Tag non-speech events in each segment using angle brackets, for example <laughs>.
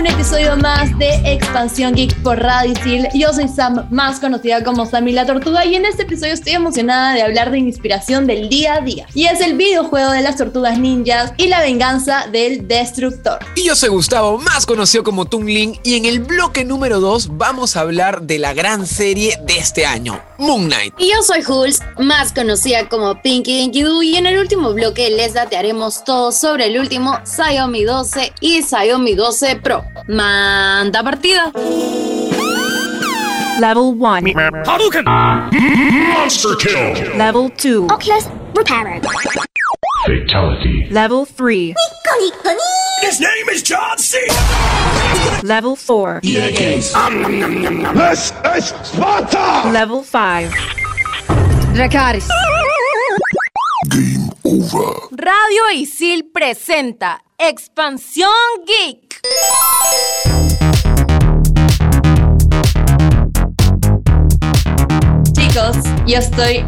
Un episodio más de Expansión Geek por Radicil. Yo soy Sam, más conocida como Sammy la Tortuga, y en este episodio estoy emocionada de hablar de inspiración del día a día. Y es el videojuego de las tortugas ninjas y la venganza del destructor. Y yo soy Gustavo, más conocido como Tungling, y en el bloque número 2 vamos a hablar de la gran serie de este año, Moon Knight. Y yo soy Hulz, más conocida como Pinky Dinky Doo, y en el último bloque les datearemos todo sobre el último Xiaomi 12 y Xiaomi 12 Pro. Manda partida. Level 1. Hadouken! Monster kill! Level 2. Oculus repaired. Fatality. Level 3. His name is John C. Level 4. This is Sparta! Level 5. Dracaris. Game over. Radio Isil presenta Expansión Geek. Chicos, yo estoy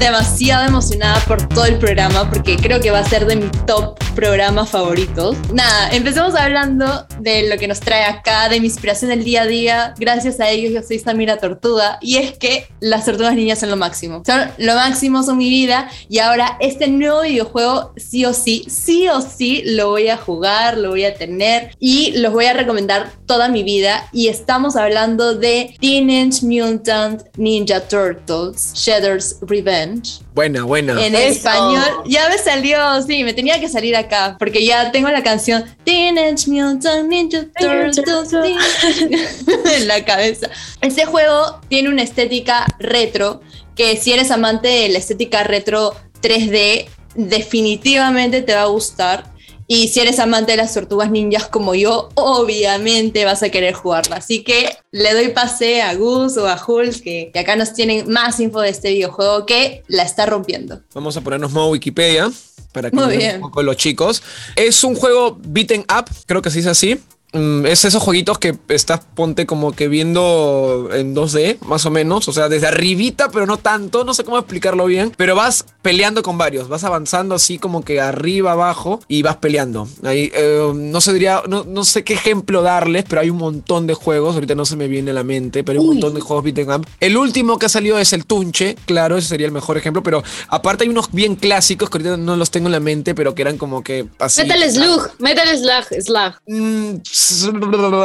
demasiado emocionada por todo el programa porque creo que va a ser de mi top programas favoritos. Nada, empecemos hablando de lo que nos trae acá, de mi inspiración del día a día. Gracias a ellos yo soy Samira Tortuga y es que las tortugas niñas son lo máximo. Son lo máximo, son mi vida y ahora este nuevo videojuego sí o sí, sí o sí lo voy a jugar, lo voy a tener y los voy a recomendar toda mi vida y estamos hablando de Teenage Mutant Ninja Turtles Shredder's Revenge. Buena, buena. En español, ya me salió, sí, me tenía que salir acá, porque ya tengo la canción Teenage Mutant Ninja Turtles <laughs> en la cabeza. Este juego tiene una estética retro, que si eres amante de la estética retro 3D, definitivamente te va a gustar. Y si eres amante de las tortugas ninjas como yo, obviamente vas a querer jugarla. Así que le doy pase a Gus o a Hulk, que, que acá nos tienen más info de este videojuego que la está rompiendo. Vamos a ponernos modo Wikipedia para que Muy vean bien. un poco los chicos. Es un juego beaten up, creo que se dice así. Mm, Es esos jueguitos que estás, ponte como que viendo en 2D, más o menos. O sea, desde arribita, pero no tanto. No sé cómo explicarlo bien. Pero vas peleando con varios. Vas avanzando así como que arriba, abajo y vas peleando. Ahí, eh, no, sé, diría, no, no sé qué ejemplo darles, pero hay un montón de juegos. Ahorita no se me viene a la mente, pero hay un montón de juegos beaten up. El último que ha salido es el Tunche. Claro, ese sería el mejor ejemplo. Pero aparte hay unos bien clásicos que ahorita no los tengo en la mente, pero que eran como que así. Metal Slug. Metal Slug. Slug. Mm,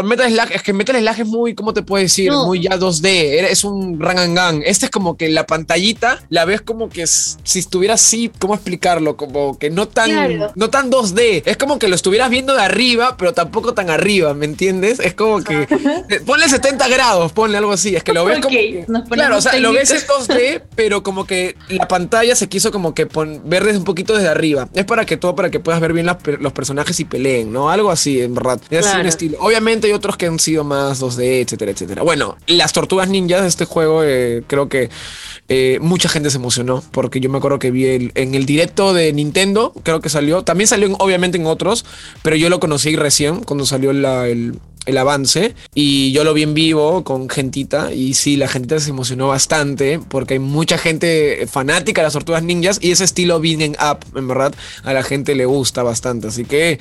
Metal Slug, es que Metal Slug es muy, ¿cómo te puedo decir? No. Muy ya 2D, era- es un run and gun. Este es como que la pantallita la ves como que si estuviera así, ¿cómo explicarlo? Como que no tan, Claro. no tan 2D. Es como que lo estuvieras viendo de arriba, pero tampoco tan arriba, ¿me entiendes? Es como que eh, ponle 70 grados, ponle algo así. Es que lo ves como que- Claro, o sea, lo ves en técnicos. 2D, pero como que la pantalla se quiso como que pon- ver desde un poquito desde arriba. Es para que todo, para que puedas ver bien las los personajes y peleen, ¿no? Algo así, en verdad. Es así Obviamente hay otros que han sido más 2D, etcétera, etcétera. Bueno, las tortugas ninjas de este juego, eh, creo que eh, mucha gente se emocionó porque yo me acuerdo que vi el- en el directo de Nintendo, creo que salió. También salió en- obviamente en otros, pero yo lo conocí recién cuando salió la- el, el avance y yo lo vi en vivo con gentita y sí, la gentita se emocionó bastante porque hay mucha gente fanática de las tortugas ninjas y ese estilo beating up, en verdad, a la gente le gusta bastante. Así que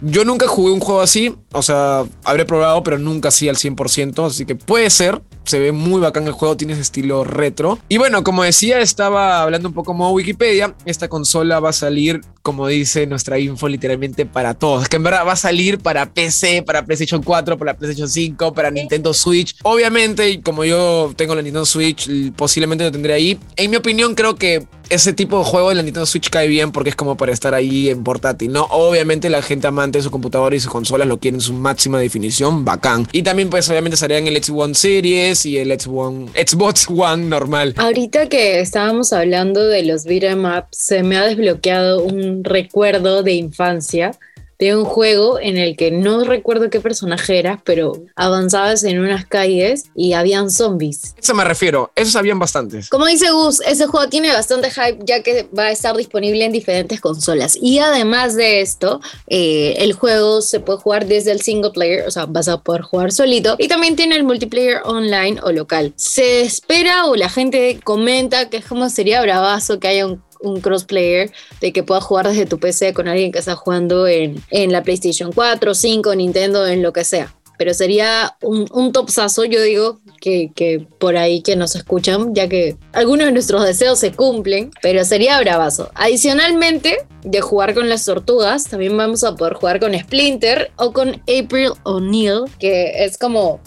yo nunca jugué un juego así, o sea, habré probado, pero nunca así al 100%, así que puede ser. Se ve muy bacán el juego, tiene ese estilo retro. Y bueno, como decía, estaba hablando un poco como Wikipedia. Esta consola va a salir, como dice nuestra info, literalmente para todos. Que en verdad va a salir para PC, para PlayStation 4, para PlayStation 5, para Nintendo Switch. Obviamente, como yo tengo la Nintendo Switch, posiblemente lo tendré ahí. En mi opinión, creo que ese tipo de juego de la Nintendo Switch cae bien porque es como para estar ahí en portátil, ¿no? Obviamente la gente amante de su computadora y sus consolas lo quieren en su máxima definición, bacán. Y también pues obviamente estaría en el Xbox Series y el Xbox, Xbox One normal. Ahorita que estábamos hablando de los beat'em up, se me ha desbloqueado un recuerdo de infancia de un juego en el que no recuerdo qué personaje eras, pero avanzabas en unas calles y habían zombies. Eso me refiero, esos habían bastantes. Como dice Gus, ese juego tiene bastante hype ya que va a estar disponible en diferentes consolas. Y además de esto, eh, el juego se puede jugar desde el single player, o sea, vas a poder jugar solito. Y también tiene el multiplayer online o local. Se espera o la gente comenta que es como sería bravazo que haya un un crossplayer de que puedas jugar desde tu PC con alguien que está jugando en, en la PlayStation 4, 5, Nintendo, en lo que sea. Pero sería un, un topsazo, yo digo, que, que por ahí que nos escuchan, ya que algunos de nuestros deseos se cumplen, pero sería bravazo. Adicionalmente de jugar con las tortugas, también vamos a poder jugar con Splinter o con April O'Neil, que es como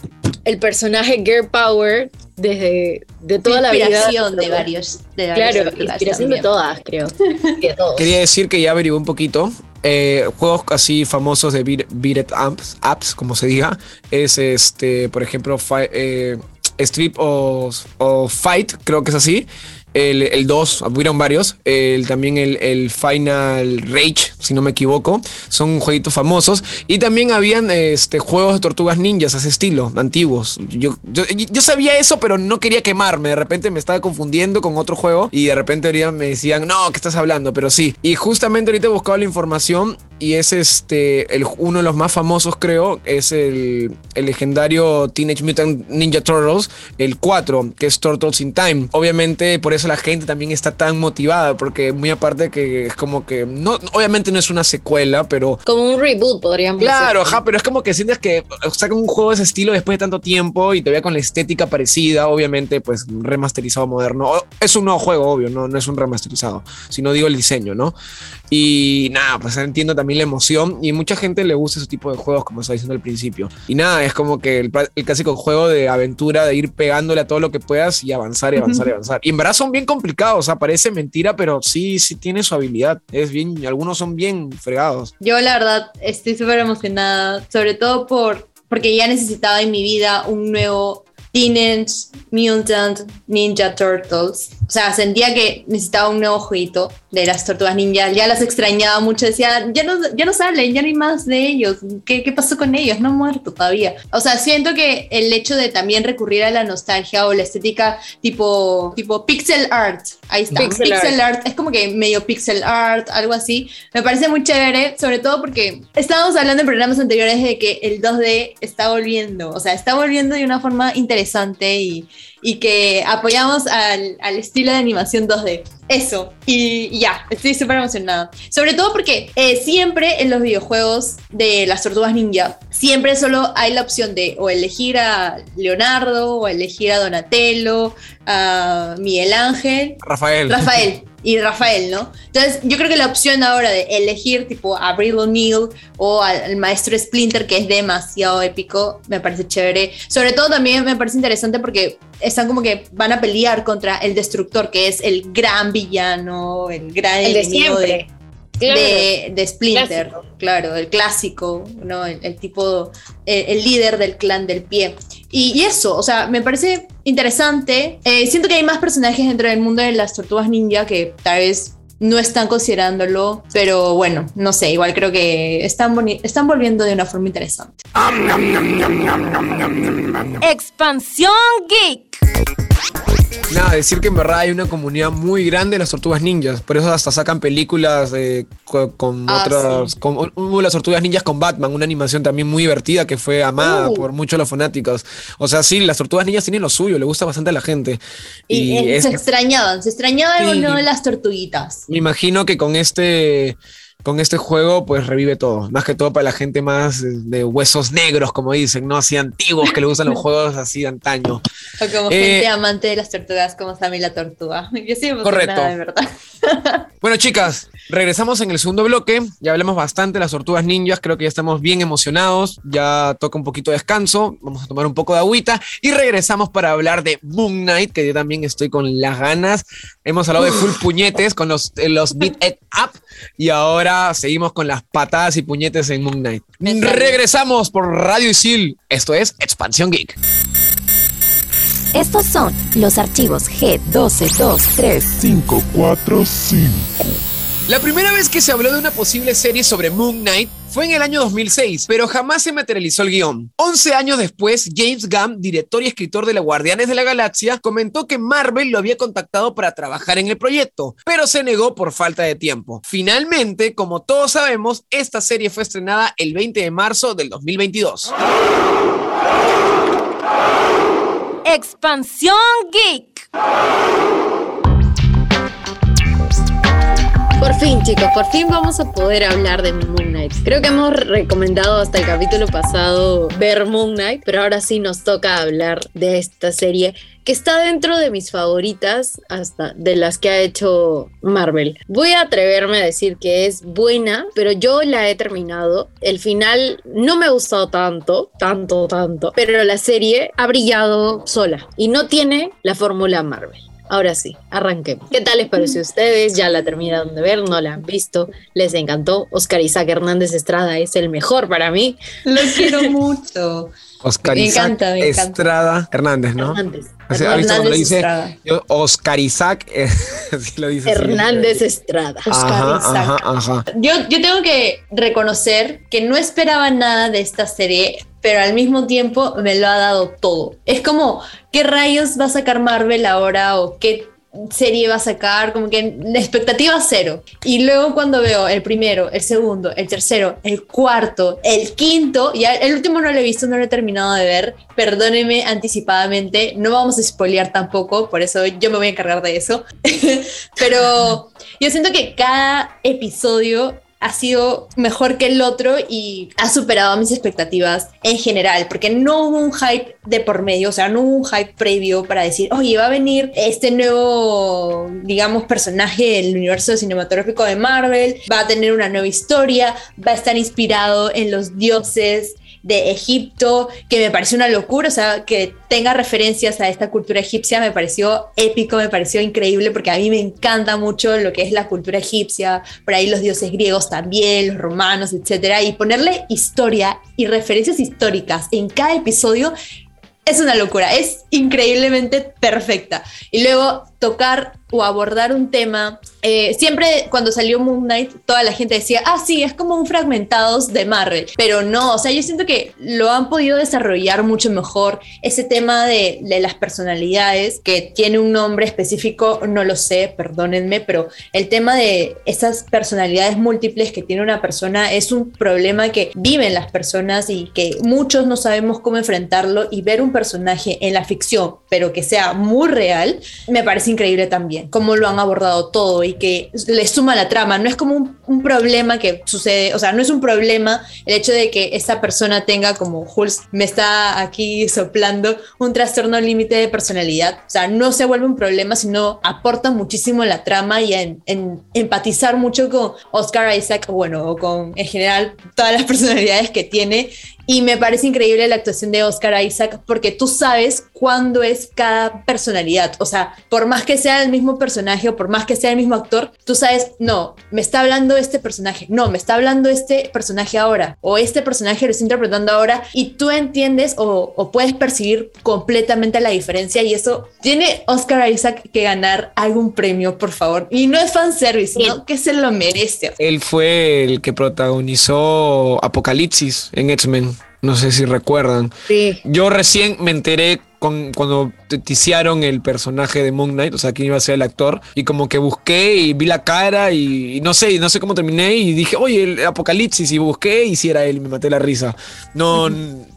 el personaje Gear Power desde de toda la vida. Inspiración de varios. De Claro, inspiración de todas, creo. De todos. Quería decir que ya averigué un poquito. eh, juegos así famosos de beat, beat it apps, apps, como se diga, es este, por ejemplo, fi- eh, Strip o, o Fight, creo que es así. El, el 2, hubieron varios. El, también el, el Final Rage, si no me equivoco. Son jueguitos famosos. Y también habían este, juegos de tortugas ninjas, ese estilo, antiguos. Yo, yo, yo sabía eso, pero no quería quemarme. De repente me estaba confundiendo con otro juego. Y de repente ahorita me decían, no, ¿qué estás hablando? Pero sí. Y justamente ahorita he buscado la información. Y es este, el, uno de los más famosos, creo, es el, el legendario Teenage Mutant Ninja Turtles, el 4, que es Turtles in Time. Obviamente, por eso la gente también está tan motivada, porque muy aparte que es como que, no, obviamente no es una secuela, pero Como un reboot, podríamos Claro, decir. ajá, pero es como que sientes que sacan un juego de ese estilo después de tanto tiempo y todavía con la estética parecida, obviamente, pues remasterizado moderno. Es un nuevo juego, obvio, no, no es un remasterizado, sino digo el diseño, ¿no? Y nada, pues entiendo también la emoción y mucha gente le gusta ese tipo de juegos, como estaba diciendo al principio. Y nada, es como que el, el clásico juego de aventura, de ir pegándole a todo lo que puedas y avanzar y avanzar y avanzar. Y en verdad son bien complicados, o sea, parece mentira, pero sí, sí tiene su habilidad. Es bien, algunos son bien fregados. Yo la verdad estoy súper emocionada, sobre todo por porque ya necesitaba en mi vida un nuevo Teenage Mutant Ninja Turtles. O sea, sentía que necesitaba un nuevo jueguito de las tortugas ninja. Ya las extrañaba mucho. Decía, ya no, ya no salen, ya no hay más de ellos. ¿Qué, ¿Qué pasó con ellos? No han muerto todavía. O sea, siento que el hecho de también recurrir a la nostalgia o la estética tipo, tipo pixel art. Ahí está. Pixel Pixel, art. Es como que medio pixel art, algo así. Me parece muy chévere, sobre todo porque estábamos hablando en programas anteriores de que el 2D está volviendo. O sea, está volviendo de una forma interesante y, y que apoyamos al, al estilo de animación 2D. Eso. Y, y ya, estoy súper emocionada. Sobre todo porque eh, siempre en los videojuegos de las tortugas ninja, siempre solo hay la opción de o elegir a Leonardo o elegir a Donatello, a Miguel Ángel Rafael. Rafael y Rafael, ¿no? Entonces, yo creo que la opción ahora de elegir tipo a Abril O'Neill o al, maestro Splinter, que es demasiado épico, me parece chévere. Sobre todo también me parece interesante porque están como que van a pelear contra el destructor, que es el gran villano, el gran El de enemigo siempre. de, Claro. de, de Splinter, Clásico. claro, el clásico, ¿no? El, el tipo, el, el líder del clan del pie. Y, y eso, o sea, me parece interesante. Eh, siento que hay más personajes dentro del mundo de las tortugas ninja que tal vez no están considerándolo, pero bueno, no sé, igual creo que están, boni- están volviendo de una forma interesante. Expansión Geek. Nada, decir que en verdad hay una comunidad muy grande de las tortugas ninjas. Por eso hasta sacan películas eh, co- con, Ah, otras. Con hubo las tortugas ninjas con Batman, una animación también muy divertida que fue amada Uh. por muchos los fanáticos. O sea, sí, las tortugas ninjas tienen lo suyo, le gusta bastante a la gente. Y, Y, eh, es- se extrañaban, se extrañaban o Sí. no de las tortuguitas. me imagino que con este. Con este juego, pues revive todo. Más que todo para la gente más eh, de huesos negros, como dicen, ¿no? Así antiguos que le gustan los <laughs> juegos así de antaño. O como Eh, gente amante de las tortugas, como Sammy la tortuga. <laughs> Yo sí emocionada, Correcto. de verdad. <laughs> Bueno, chicas, regresamos en el segundo bloque. Ya hablamos bastante de las tortugas ninjas. Creo que ya estamos bien emocionados. Ya toca un poquito de descanso. Vamos a tomar un poco de agüita. Y regresamos para hablar de Moon Knight, que yo también estoy con las ganas. Hemos hablado de full puñetes con los, eh, los Beat It Up. Y ahora seguimos con las patadas y puñetes en Moon Knight. Regresamos por Radio Isil. Esto es Expansión Geek. Estos son los archivos G1223. 545. La primera vez que se habló de una posible serie sobre Moon Knight fue en el año 2006, pero jamás se materializó el guion. 11 años después, James Gunn, director y escritor de los Guardianes de la Galaxia, comentó que Marvel lo había contactado para trabajar en el proyecto, pero se negó por falta de tiempo. Finalmente, como todos sabemos, esta serie fue estrenada el 20 de marzo del 2022. Expansión Geek. Por fin, chicos, por fin vamos a poder hablar de Moon Creo que hemos recomendado hasta el capítulo pasado ver Moon Knight, pero ahora sí nos toca hablar de esta serie que está dentro de mis favoritas hasta de las que ha hecho Marvel. Voy a atreverme a decir que es buena, pero yo la he terminado. El final no me ha gustado tanto, tanto, tanto, pero la serie ha brillado sola y no tiene la fórmula Marvel. Ahora sí, arranquemos. ¿Qué tal les pareció a ustedes? ¿Ya la terminaron de ver? ¿No la han visto? ¿Les encantó? Oscar Isaac Hernández Estrada es el mejor para mí. Lo quiero <laughs> mucho. Oscar Me Isaac encanta, me encanta. Estrada Hernández, ¿no? Hernández. O sea, ¿has visto cuando lo Hernández dice Estrada. yo, Oscar Isaac? <laughs> así lo dice. Hernández Estrada. Ajá, Isaac. ajá, ajá. Yo, yo tengo que reconocer que no esperaba nada de esta serie, pero al mismo tiempo me lo ha dado todo. Es como, ¿qué rayos va a sacar Marvel ahora o qué serie va a sacar? Como que la expectativa cero. Y luego cuando veo el primero, el segundo, el tercero, el cuarto, el quinto, ya el último no lo he visto, no lo he terminado de ver, perdónenme anticipadamente, no vamos a spoilear tampoco, por eso yo me voy a encargar de eso. <laughs> pero yo siento que cada episodio ha sido mejor que el otro y ha superado mis expectativas en general, porque no hubo un hype de por medio, o sea, no hubo un hype previo para decir, oye, va a venir este nuevo, digamos, personaje del universo cinematográfico de Marvel, va a tener una nueva historia, va a estar inspirado en los dioses de Egipto, que me pareció una locura, o sea, que tenga referencias a esta cultura egipcia me pareció épico, me pareció increíble, porque a mí me encanta mucho lo que es la cultura egipcia, por ahí los dioses griegos también, los romanos, etcétera, y ponerle historia y referencias históricas en cada episodio es una locura, es increíblemente perfecta. Y luego tocar o abordar un tema, eh, siempre cuando salió Moon Knight, toda la gente decía, ah, sí, es como un fragmentados de Marvel, pero no, o sea, yo siento que lo han podido desarrollar mucho mejor. Ese tema de, de las personalidades, que tiene un nombre específico, no lo sé, perdónenme, pero el tema de esas personalidades múltiples que tiene una persona es un problema que viven las personas y que muchos no sabemos cómo enfrentarlo y ver un personaje en la ficción, pero que sea muy real, me parece increíble también, cómo lo han abordado todo y que le suma la trama. No es como un, un problema que sucede, o sea, no es un problema el hecho de que esa persona tenga, como Hulz me está aquí soplando, un trastorno límite de personalidad. O sea, no se vuelve un problema, sino aporta muchísimo la trama y en, en empatizar mucho con Oscar Isaac, bueno, o con en general todas las <laughs> personalidades que tiene. Y me parece increíble la actuación de Oscar Isaac porque tú sabes cuándo es cada personalidad. O sea, por más que sea el mismo personaje o por más que sea el mismo actor, tú sabes, no, me está hablando este personaje, no, me está hablando este personaje ahora, o este personaje lo está interpretando ahora, y tú entiendes o, o puedes percibir completamente la diferencia. Y eso tiene Oscar Isaac que ganar algún premio, por favor. Y no es fanservice, sino que se lo merece. Él fue el que protagonizó Apocalipsis en X-Men. No sé si recuerdan. Sí. Yo recién me enteré con, cuando ticiaron el personaje de Moon Knight, o sea, quién iba a ser el actor, y como que busqué y vi la cara y, y no sé, y no sé cómo terminé y dije, oye, el Apocalipsis, y busqué y si era él y me maté la risa. No,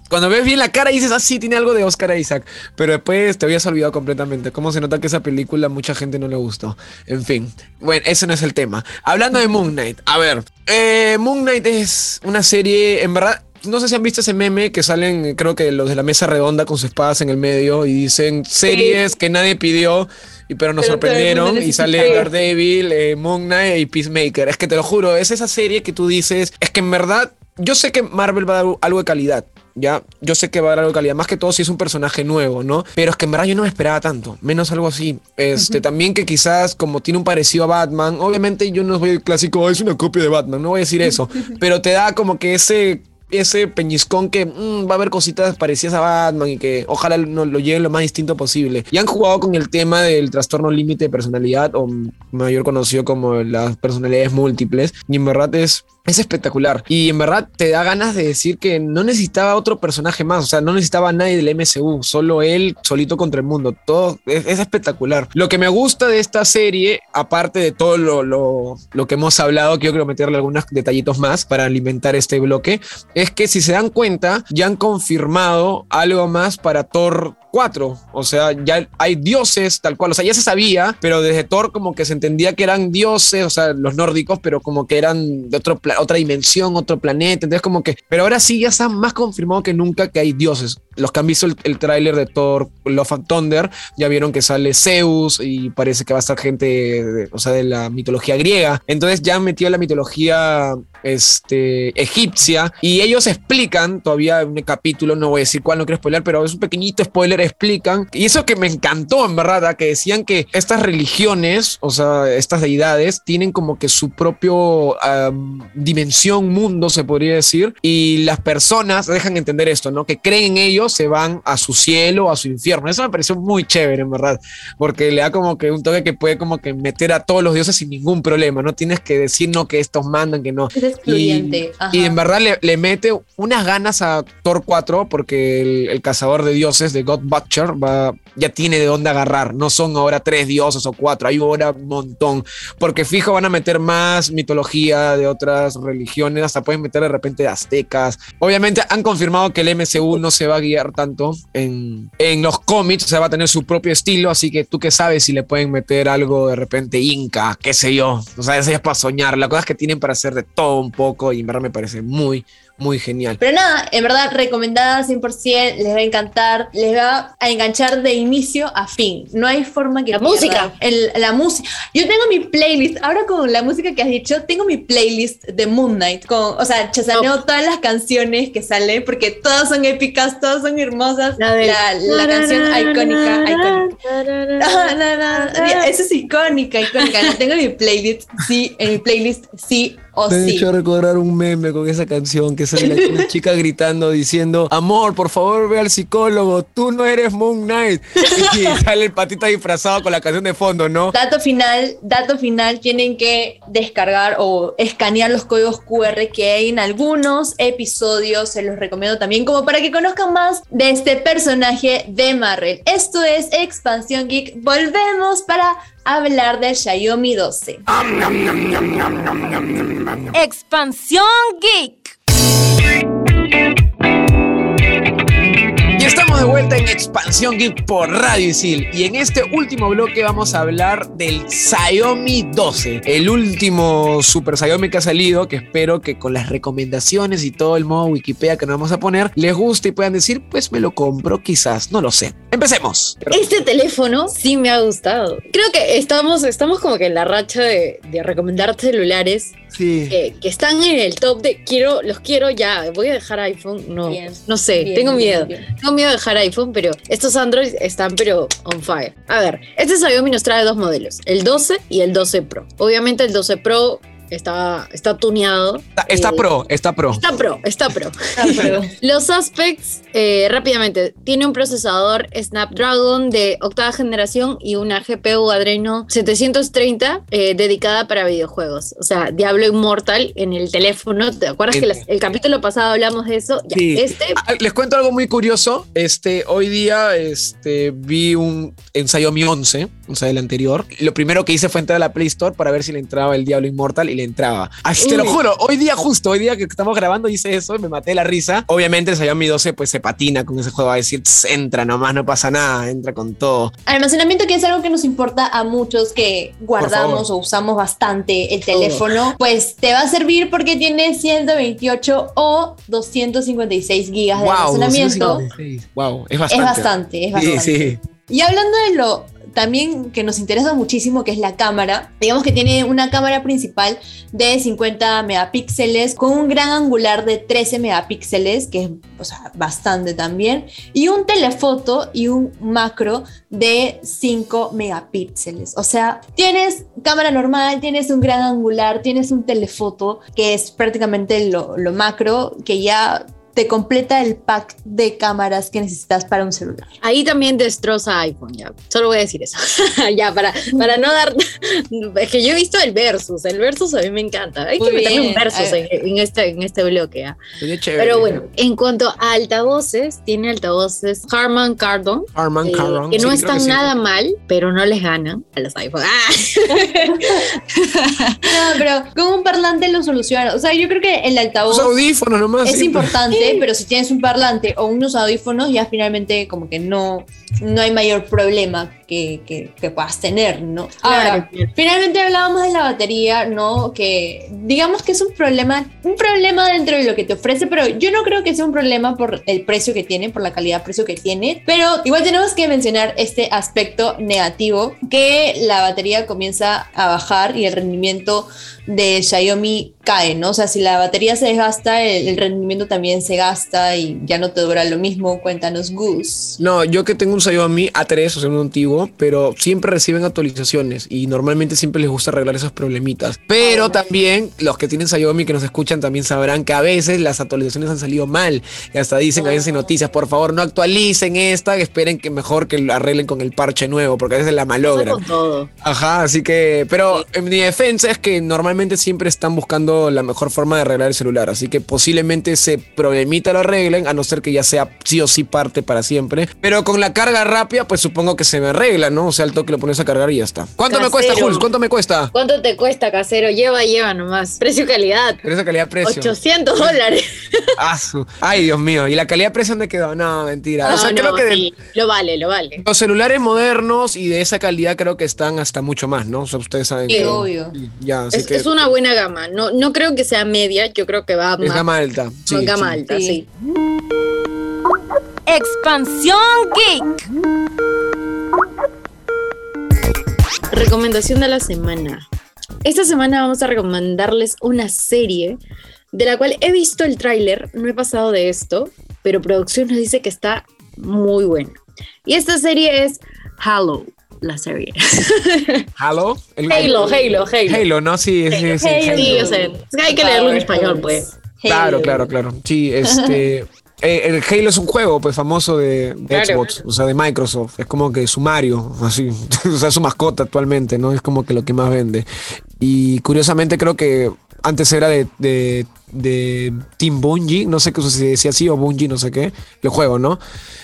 cuando ves bien la cara dices, ah, sí, tiene algo de Oscar Isaac, pero después te habías olvidado completamente. ¿Cómo se nota que esa película a mucha gente no le gustó? En fin, bueno, ese no es el tema. Hablando de Moon Knight, a ver, eh, Moon Knight es una serie, en verdad, no sé si han visto ese meme que salen, creo que los de la mesa redonda con sus espadas en el medio y dicen series que nadie pidió. Y pero nos Pero sorprendieron y sale. Daredevil, eh, Moon Knight y Peacemaker. Es que te lo juro, es esa serie que tú dices, es que en verdad, yo sé que Marvel va a dar algo de calidad, ya, yo sé que va a dar algo de calidad, más que todo si es un personaje nuevo, ¿no? Pero es que en verdad yo no me esperaba tanto, menos algo así. Este, también que quizás como tiene un parecido a Batman, obviamente yo no voy el clásico, "Oh, es una copia de Batman, no voy a decir eso, <laughs> pero te da como que ese ese peñiscón que mm, va a haber cositas parecidas a Batman y que ojalá no lo lleven lo más distinto posible. Y han jugado con el tema del trastorno límite de personalidad, o mayor conocido como las personalidades múltiples. Y en verdad es es espectacular. Y en verdad te da ganas de decir que no necesitaba otro personaje más. O sea, no necesitaba a nadie del MCU. Solo él solito contra el mundo. Todo es, es espectacular. Lo que me gusta de esta serie, aparte de todo lo, lo, lo que hemos hablado, que yo quiero meterle algunos detallitos más para alimentar este bloque, que si se dan cuenta, ya han confirmado algo más para Thor 4. O sea, ya hay dioses tal cual. O sea, ya se sabía, pero desde Thor como que se entendía que eran dioses, o sea, los nórdicos, pero como que eran de otro otra dimensión, otro planeta. Entonces como que... Pero ahora sí ya está más confirmado que nunca que hay dioses. Los que han visto el, el tráiler de Thor Love and Thunder ya vieron que sale Zeus y parece que va a estar gente, o sea, de la mitología griega. Entonces ya han metido la mitología este, egipcia y ellos explican todavía en un capítulo, no voy a decir cuál, no quiero spoiler, pero es un pequeñito spoiler, explican. Y eso que me encantó, en verdad, ¿ah? que decían que estas religiones, o sea, estas deidades, tienen como que su propio dimensión, mundo, se podría decir, y las personas dejan entender esto, ¿no? Que creen en ellos, se van a su cielo, a su infierno. Eso me pareció muy chévere, en verdad, porque le da como que un toque que puede como que meter a todos los dioses sin ningún problema, no tienes que decir no que estos mandan, que no. Excluyente. Y, y en verdad le, le mete unas ganas a Thor 4 porque el, el cazador de dioses de God Butcher va, ya tiene de dónde agarrar. No son ahora tres dioses o cuatro, hay ahora un montón. Porque fijo van a meter más mitología de otras religiones, hasta pueden meter de repente aztecas. Obviamente han confirmado que el MCU no se va a guiar tanto en, en los cómics, o sea, va a tener su propio estilo, así que tú que sabes si le pueden meter algo de repente inca, qué sé yo. O sea, eso ya es para soñar. La cosa es que tienen para hacer de todo un poco y en verdad me parece muy, muy genial. Pero nada, en verdad, recomendada 100%, les va a encantar, les va a enganchar de inicio a fin. No hay forma que La música. el- la música. Yo tengo mi playlist, ahora con la música que has dicho, tengo mi playlist de Moon Knight. Con, o sea, chasaneo todas las canciones que salen, porque todas son épicas, todas son hermosas. La, del- la canción icónica, icónica. Ah. Esa es icónica, icónica. La tengo en mi playlist, sí, en mi playlist, sí o Me sí. hecho recordar un meme con esa canción que sale la- <laughs> una chica gritando diciendo, amor, por favor ve al psicólogo, tú no eres Moon Knight. Y <laughs> sale el patita disfrazado con la canción de fondo, ¿no? Dato final, dato final, tienen que descargar o escanear los códigos QR que hay en algunos episodios, se los recomiendo también como para que conozcan más de este personaje de Marvel. Esto es Expansión Geek, volvemos para hablar del Xiaomi 12. Expansión Geek. Expansión Geek por Radio Isil. Y en este último bloque vamos a hablar del Xiaomi 12. El último Super Xiaomi que ha salido, que espero que con las recomendaciones y todo el modo Wikipedia que nos vamos a poner, les guste y puedan decir, pues me lo compro quizás, no lo sé. Empecemos. Este teléfono sí me ha gustado. Creo que estamos, estamos como que en la racha de, de recomendar celulares Sí. que, que están en el top de quiero, los quiero ya. Voy a dejar iPhone. No, Bien, no sé, bien, tengo bien, miedo. bien. Tengo miedo de dejar iPhone, pero estos Android están pero on fire. A ver, este Xiaomi nos trae dos modelos, el 12 y el 12 Pro. Obviamente el 12 Pro está, está tuneado. Está, está Eh, pro, está pro. Está pro, está pro. <laughs> <laughs> Los aspects, eh, rápidamente, tiene un procesador Snapdragon de octava generación y una GPU Adreno 730 eh, dedicada para videojuegos. O sea, Diablo Immortal en el teléfono. ¿Te acuerdas que El- las- el capítulo pasado hablamos de eso? Ya, Sí. este Ah, Les cuento algo muy curioso. Este, hoy día este, vi un en Xiaomi 11, o sea, el anterior. Lo primero que hice fue entrar a la Play Store para ver si le entraba el Diablo Inmortal y le entraba. Así te lo juro, hoy día justo, hoy día que estamos grabando hice eso y me maté la risa. Obviamente el Xiaomi 12 pues se patina con ese juego, va a decir, "Tss, entra nomás, no pasa nada, entra con todo. Almacenamiento que es algo que nos importa a muchos que guardamos o usamos bastante el teléfono, pues te va a servir porque tiene 128 o 256 gigas de Wow, almacenamiento. 256. wow, es Es bastante. bastante, es Sí, bastante. sí. Y hablando de lo también que nos interesa muchísimo, que es la cámara. Digamos que tiene una cámara principal de 50 megapíxeles con un gran angular de 13 megapíxeles, que es o sea, bastante también, y un telefoto y un macro de 5 megapíxeles. O sea, tienes cámara normal, tienes un gran angular, tienes un telefoto, que es prácticamente lo, lo macro, que ya te completa el pack de cámaras que necesitas para un celular. Ahí también destroza iPhone, ya. Solo voy a decir eso. <laughs> ya, para, para no dar. Es que yo he visto el Versus. El Versus a mí me encanta. Hay Muy que meterle un. Versus A en, en este, en este bloque. ¿ah? Pero bueno, en cuanto a altavoces, tiene altavoces Harman Kardon. Harman eh, Kardon. que no Sí, están sí. nada mal, pero no les ganan a los iPhone. ¡Ah! <laughs> <laughs> No, pero con un parlante lo soluciona. O sea, yo creo que el altavoz Los audífonos nomás. es sí. importante, pero si tienes un parlante o unos audífonos, ya finalmente como que no, no hay mayor problema que, que- que puedas tener, ¿no? Ahora, Claro. finalmente hablábamos de la batería, ¿no? Que digamos que es un problema, un problema dentro de lo que te ofrece, pero yo no creo que sea un problema por el precio que tiene, por la calidad-precio que tiene, pero igual tenemos que mencionar este aspecto negativo, que la batería comienza a bajar y el rendimiento de Xiaomi cae, ¿no? O sea, si la batería se desgasta, el, el rendimiento también se gasta y ya no te dura lo mismo. Cuéntanos, Gus. No, yo que tengo un Xiaomi A3, o sea, un antiguo, pero siempre reciben actualizaciones y normalmente siempre les gusta arreglar esos problemitas. Pero también los que tienen Xiaomi que nos escuchan también sabrán que a veces las actualizaciones han salido mal y hasta dicen a veces en noticias, por favor no actualicen esta, esperen que mejor que lo arreglen con el parche nuevo, porque a veces la malogran. todo. Ajá, así que, pero en mi defensa es que normalmente siempre están buscando la mejor forma de arreglar el celular, así que posiblemente ese problemita lo arreglen, a no ser que ya sea sí o sí parte para siempre. Pero con la carga rápida, pues supongo que se me arregla, ¿no? O sea, al toque lo pones a cargar y ya está. ¿Cuánto me cuesta. Jules? ¿Cuánto me cuesta? ¿Cuánto te cuesta, casero? Lleva, lleva nomás. Precio-calidad. Pero esa calidad-precio. 800 dólares. <laughs> Ah, Ay, Dios mío. ¿Y la calidad-precio dónde quedó? No, mentira. o sea, No, creo no, que de- sí, lo vale, lo vale. los celulares modernos y de esa calidad creo que están hasta mucho más, ¿no? O sea, ustedes saben. Sí, que- obvio. Ya, así Es, que es una buena gama. No, no creo que sea media, yo creo que va es más. gama alta. Sí, gama sí. alta, Sí. sí. Expansión Geek. Recomendación de la semana. Esta semana vamos a recomendarles una serie de la cual he visto el tráiler, no he pasado de esto, pero producción nos dice que está muy buena. Y esta serie es Halo, la serie. <laughs> Halo. El- Halo, Halo, Halo. Halo, ¿no? Sí, sí, sí. Halo. Sí, yo sé. Es que hay que leerlo en español, pues. Claro, Halo. claro, claro. Sí, este. <laughs> eh, el Halo es un juego pues famoso de, de Claro. Xbox, o sea, de Microsoft. Es como que su Mario, así. <laughs> o sea, su mascota actualmente, ¿no? Es como que lo que más vende. Y curiosamente creo que antes era de, de, de Team Bungie, no sé qué se decía así, o Bungie, no sé qué, el juego, ¿no?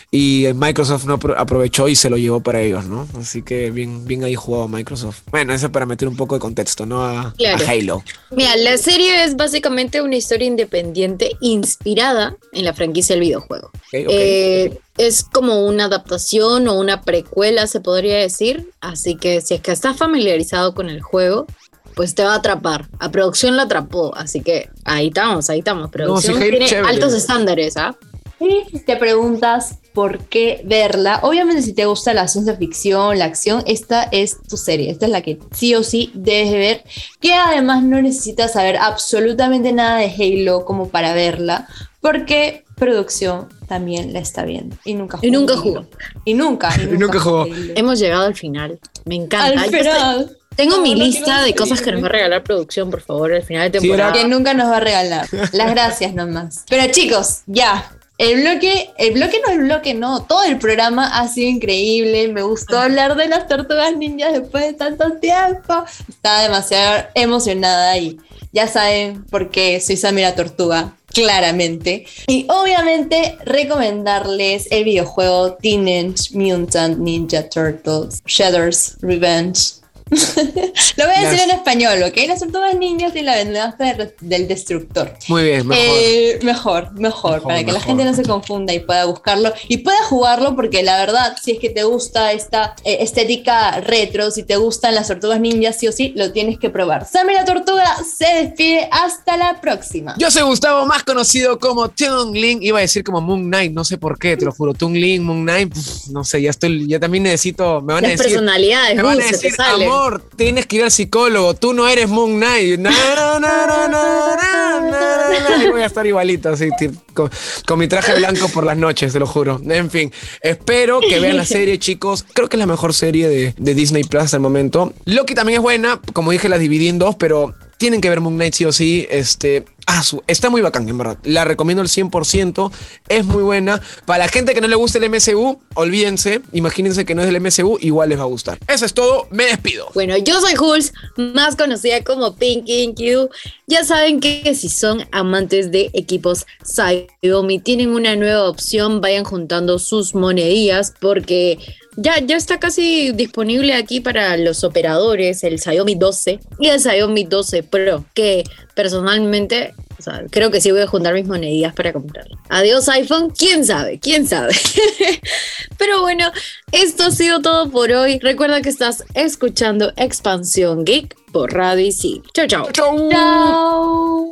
Y Microsoft no apro- aprovechó y se lo llevó para ellos, ¿no? Así que bien, bien ahí jugado Microsoft. Bueno, eso para meter un poco de contexto, ¿no? A, Claro. a Halo. Mira, la serie es básicamente una historia independiente inspirada en la franquicia del videojuego. Eh, es como una adaptación o una precuela, se podría decir. Así que si es que estás familiarizado con el juego, pues te va a atrapar. A producción la atrapó, así que ahí estamos, ahí estamos. Producción Halo tiene chévere. altos estándares, ¿ah? Y te preguntas por qué verla. Obviamente, si te gusta la ciencia ficción, la acción, esta es tu serie. Esta es la que sí o sí debes de ver. Que además no necesitas saber absolutamente nada de Halo como para verla, porque producción también la está viendo. Y nunca jugó. Y nunca jugó. Y nunca. Y nunca, nunca jugó. Hemos llegado al final. Me encanta. Al final. tengo No, mi no lista de cosas que nos va a regalar producción, por favor, al final de Sí, temporada. que nunca nos va a regalar. Las gracias nomás. Pero chicos, ya. El bloque, el bloque no el bloque, no. Todo el programa ha sido increíble. Me gustó hablar de las tortugas ninjas después de tanto tiempo. Estaba demasiado emocionada y ya saben por qué soy Samira Tortuga, claramente. Y obviamente recomendarles el videojuego Teenage Mutant Ninja Turtles Shredder's Revenge Lo voy a decir en español, ¿ok? Las tortugas ninjas y la venganza de- del destructor. Muy bien, mejor. Eh, mejor, mejor, Mejor, para que la gente no se confunda y pueda buscarlo y pueda jugarlo, porque la verdad, si es que te gusta esta eh, estética retro, si te gustan las tortugas ninjas, sí o sí, lo tienes que probar. Sammy la tortuga se despide. Hasta la próxima. Yo soy Gustavo, más conocido como Tung Ling. Iba a decir como Moon Knight, no sé por qué, te lo juro. Tung Ling, Moon Knight, no sé, ya estoy, ya también necesito, me van a Las decir. personalidades, Me van a decir. Amor, tienes que ir al psicólogo, tú no eres Moon Knight. Voy a estar igualito, así, con, con mi traje blanco por las noches, te lo juro. En fin, espero que vean la serie, <laughs> chicos. Creo que es la mejor serie de, de Disney Plus hasta el momento. Loki también es buena, como dije, la dividí en dos, pero tienen que ver Moon Knight sí o sí. Este, ah, está muy bacán, en verdad. La recomiendo al 100%. Es muy buena. Para la gente que no le guste el MCU, olvídense. Imagínense que no es del MCU, igual les va a gustar. Eso es todo. Me despido. Bueno, yo soy Jules, más conocida como Pinky Q. Ya saben que si son amantes de equipos Xiaomi, tienen una nueva opción, vayan juntando sus monedillas porque ya, ya está casi disponible aquí para los operadores el Xiaomi 12 y el Xiaomi 12 Pro, que personalmente o sea, creo que sí voy a juntar mis monedillas para comprarlo. Adiós iPhone, quién sabe, quién sabe. <laughs> Pero bueno, esto ha sido todo por hoy. Recuerda que estás escuchando Expansión Geek por Radio Isil. Chao, chao. Chau. Chao.